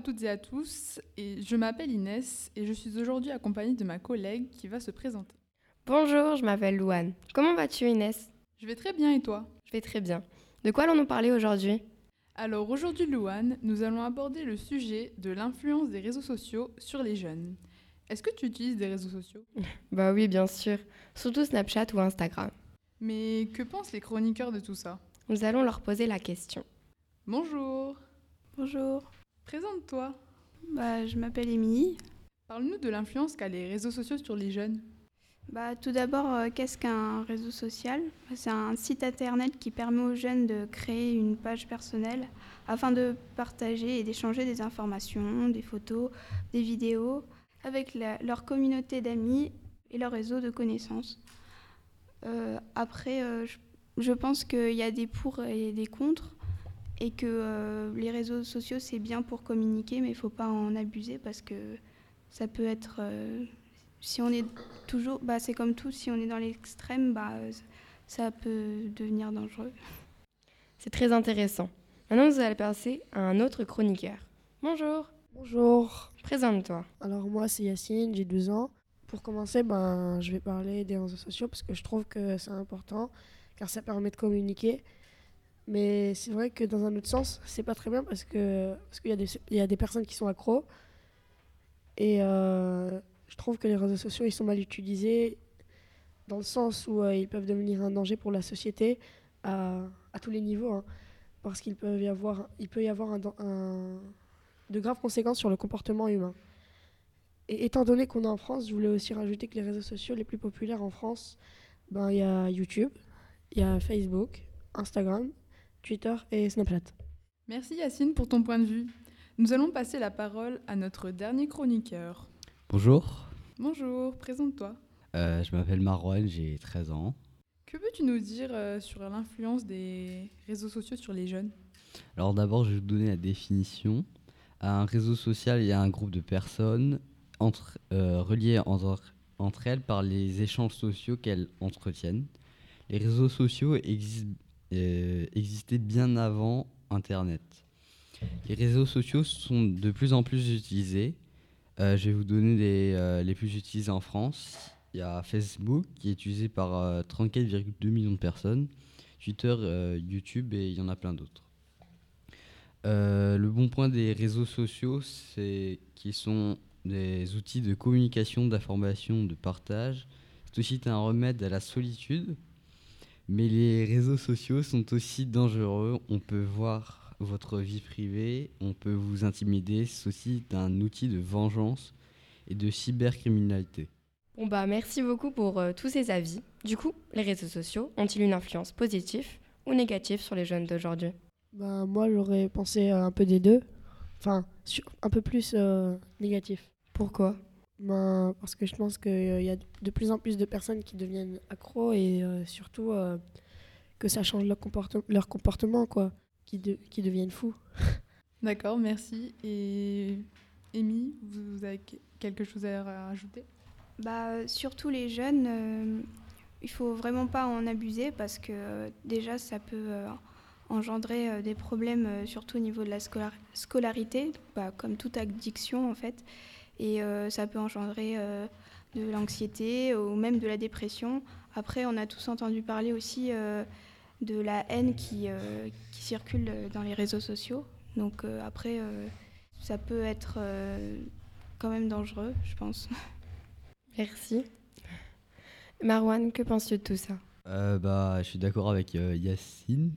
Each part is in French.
à toutes et à tous, et je m'appelle Inès et je suis aujourd'hui accompagnée de ma collègue qui va se présenter. Bonjour, je m'appelle Louane. Comment vas-tu Inès? Je vais très bien et toi? Je vais très bien. De quoi allons-nous parler aujourd'hui? Alors aujourd'hui Louane, nous allons aborder le sujet de l'influence des réseaux sociaux sur les jeunes. Est-ce que tu utilises des réseaux sociaux? Bah oui, bien sûr. Surtout Snapchat ou Instagram. Mais que pensent les chroniqueurs de tout ça? Nous allons leur poser la question. Bonjour Bonjour, Présente-toi bah, je m'appelle Émilie. Parle-nous de l'influence qu'a les réseaux sociaux sur les jeunes. Bah, tout d'abord, euh, qu'est-ce qu'un réseau social? C'est un site internet qui permet aux jeunes de créer une page personnelle afin de partager et d'échanger des informations, des photos, des vidéos avec la- leur communauté d'amis et leur réseau de connaissances. Euh, après, euh, je, je pense qu'il y a des pour et des contre et que euh, les réseaux sociaux, c'est bien pour communiquer, mais il ne faut pas en abuser parce que ça peut être... euh, si on est toujours, bah, c'est comme tout, si on est dans l'extrême, bah, ça peut devenir dangereux. C'est très intéressant. Maintenant, nous allons passer à un autre chroniqueur. Bonjour, Bonjour, présente-toi. alors moi c'est Yacine, j'ai 12 ans. Pour commencer, ben, je vais parler des réseaux sociaux parce que je trouve que c'est important car ça permet de communiquer. Mais c'est vrai que dans un autre sens, c'est pas très bien parce que parce qu'il y, a des- il y a des personnes qui sont accros. Et euh, je trouve que les réseaux sociaux ils sont mal utilisés dans le sens où euh, ils peuvent devenir un danger pour la société à, tous les niveaux. hein. parce qu'il peut y avoir, il peut y avoir un- de graves conséquences sur le comportement humain. Et étant donné qu'on est en France, je voulais aussi rajouter que les réseaux sociaux les plus populaires en France, ben il y a YouTube, il y a Facebook, Instagram, Twitter et Snapchat. Merci Yacine pour ton point de vue. Nous allons passer la parole à notre dernier chroniqueur. Bonjour, Bonjour, présente-toi. euh, je m'appelle Marwan, j'ai 13 ans. Que peux-tu nous dire euh, sur l'influence des réseaux sociaux sur les jeunes? Alors d'abord, je vais vous donner la définition. Un réseau social, il y a un groupe de personnes entre, euh, reliées entre, entre elles par les échanges sociaux qu'elles entretiennent. Les réseaux sociaux existent, euh, existaient bien avant Internet. Les réseaux sociaux sont de plus en plus utilisés. Euh, je vais vous donner les, euh, les plus utilisés en France. Il y a Facebook qui est utilisé par euh, 34,2 millions de personnes. Twitter, YouTube et il y en a plein d'autres. Le bon point des réseaux sociaux, c'est qu'ils sont des outils de communication, d'information, de partage. C'est aussi un remède à la solitude. Mais les réseaux sociaux sont aussi dangereux. On peut voir votre vie privée, on peut vous intimider. C'est aussi un outil de vengeance et de cybercriminalité. Bon bah merci beaucoup pour euh, tous ces avis. Du coup, les réseaux sociaux ont-ils une influence positive ou négative sur les jeunes d'aujourd'hui? Ben, moi j'aurais pensé euh, un peu des deux, enfin sur- un peu plus euh, négatif. Pourquoi? Ben, parce que je pense qu'il y a de plus en plus de personnes qui deviennent accros et euh, surtout euh, que ça change leur, comporte- leur comportement, quoi, qui, de- qui deviennent fous. D'accord, merci. Et Amy, vous avez que- quelque chose à rajouter? Bah, surtout les jeunes, euh, il faut vraiment pas en abuser parce que euh, déjà ça peut euh, engendrer euh, des problèmes, euh, surtout au niveau de la scolar- scolarité, bah, comme toute addiction en fait. Et euh, ça peut engendrer euh, de l'anxiété ou même de la dépression. Après, on a tous entendu parler aussi euh, de la haine qui, euh, qui circule dans les réseaux sociaux. Donc euh, après, euh, ça peut être euh, quand même dangereux, je pense. Merci. Marwan, que penses-tu de tout ça? Euh, bah, je suis d'accord avec euh, Yacine.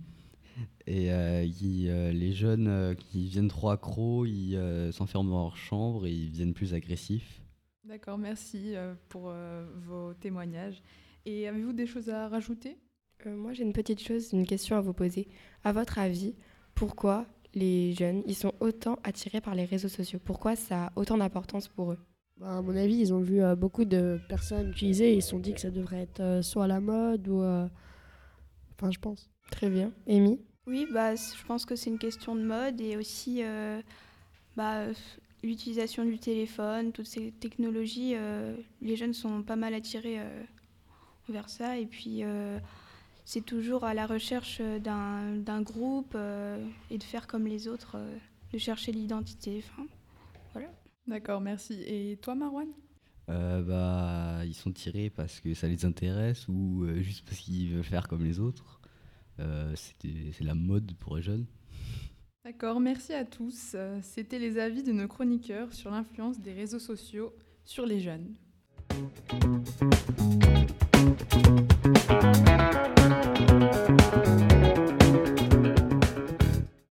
Et euh, qui, euh, les jeunes euh, qui viennent trop accros, ils euh, s'enferment dans leur chambre et ils deviennent plus agressifs. D'accord, merci euh, pour euh, vos témoignages. Et avez-vous des choses à rajouter? Euh, Moi j'ai une petite chose, une question à vous poser. À votre avis, pourquoi les jeunes ils sont autant attirés par les réseaux sociaux? Pourquoi ça a autant d'importance pour eux? Ben, à mon avis, ils ont vu euh, beaucoup de personnes utiliser et ils se sont dit que ça devrait être euh, soit à la mode ou. euh, Enfin, je pense. Très bien. Amy? Oui, bah, je pense que c'est une question de mode et aussi euh, bah, f- l'utilisation du téléphone, toutes ces technologies. euh, les jeunes sont pas mal attirés euh, vers ça et puis euh, c'est toujours à la recherche euh, d'un d'un groupe euh, et de faire comme les autres. euh. de chercher l'identité. Enfin, voilà. D'accord, merci. Et toi, Marwan? Euh, bah, ils sont tirés parce que ça les intéresse ou euh, juste parce qu'ils veulent faire comme les autres? Euh, c'est la mode pour les jeunes. D'accord, merci à tous. C'était les avis de nos chroniqueurs sur l'influence des réseaux sociaux sur les jeunes.